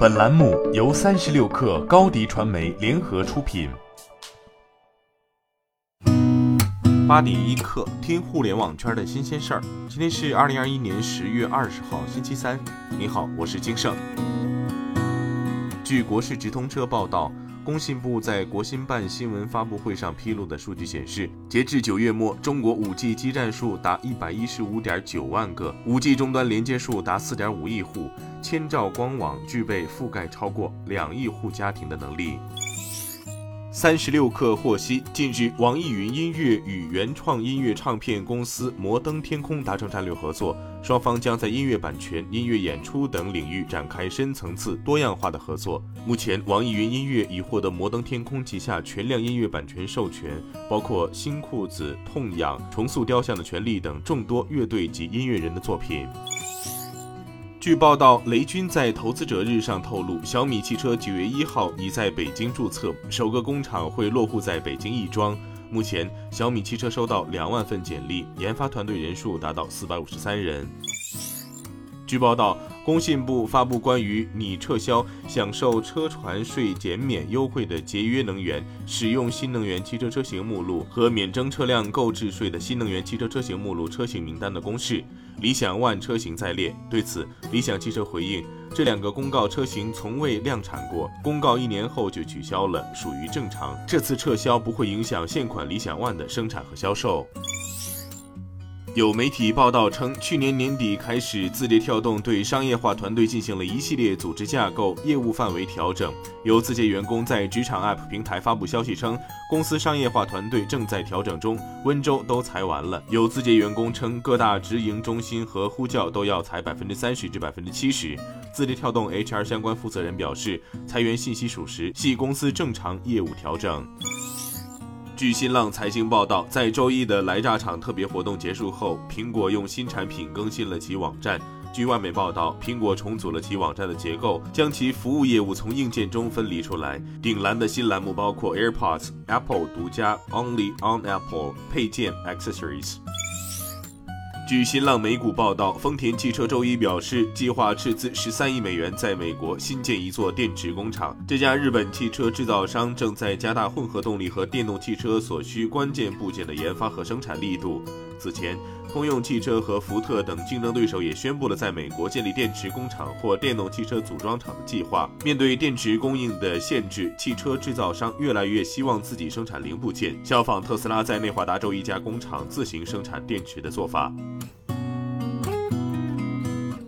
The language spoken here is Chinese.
本栏目由三十六氪高低传媒联合出品。八点一刻，听互联网圈的新鲜事儿。今天是二零二一年十月二十号，星期三。你好，我是金盛。据国事直通车报道。工信部在国新办新闻发布会上披露的数据显示，截至九月末，中国 5G 基站数达一百一十五点九万个，5G 终端连接数达四点五亿户，千兆光网具备覆盖超过两亿户家庭的能力。三十六氪获悉，近日，网易云音乐与原创音乐唱片公司摩登天空达成战略合作，双方将在音乐版权、音乐演出等领域展开深层次、多样化的合作。目前，网易云音乐已获得摩登天空旗下全量音乐版权授权，包括新裤子、痛痒、重塑雕像的权利等众多乐队及音乐人的作品。据报道，雷军在投资者日上透露，小米汽车九月一号已在北京注册，首个工厂会落户在北京亦庄。目前，小米汽车收到两万份简历，研发团队人数达到四百五十三人。据报道，工信部发布关于拟撤销享受车船税减免优惠的节约能源使用新能源汽车车型目录和免征车辆购置税的新能源汽车车型目录车型名单的公示。理想 ONE 车型在列，对此，理想汽车回应，这两个公告车型从未量产过，公告一年后就取消了，属于正常。这次撤销不会影响现款理想 ONE 的生产和销售。有媒体报道称，去年年底开始，字节跳动对商业化团队进行了一系列组织架构、业务范围调整。有字节员工在职场 App 平台发布消息称，公司商业化团队正在调整中，温州都裁完了。有字节员工称，各大直营中心和呼叫都要裁百分之三十至百分之七十。字节跳动 HR 相关负责人表示，裁员信息属实，系公司正常业务调整。据新浪财经报道，在周一的来炸场特别活动结束后，苹果用新产品更新了其网站。据外媒报道，苹果重组了其网站的结构，将其服务业务从硬件中分离出来。顶栏的新栏目包括 AirPods、Apple 独家 Only on Apple 配件 Accessories。据新浪美股报道，丰田汽车周一表示，计划斥资十三亿美元在美国新建一座电池工厂。这家日本汽车制造商正在加大混合动力和电动汽车所需关键部件的研发和生产力度。此前，通用汽车和福特等竞争对手也宣布了在美国建立电池工厂或电动汽车组装厂的计划。面对电池供应的限制，汽车制造商越来越希望自己生产零部件，效仿特斯拉在内华达州一家工厂自行生产电池的做法。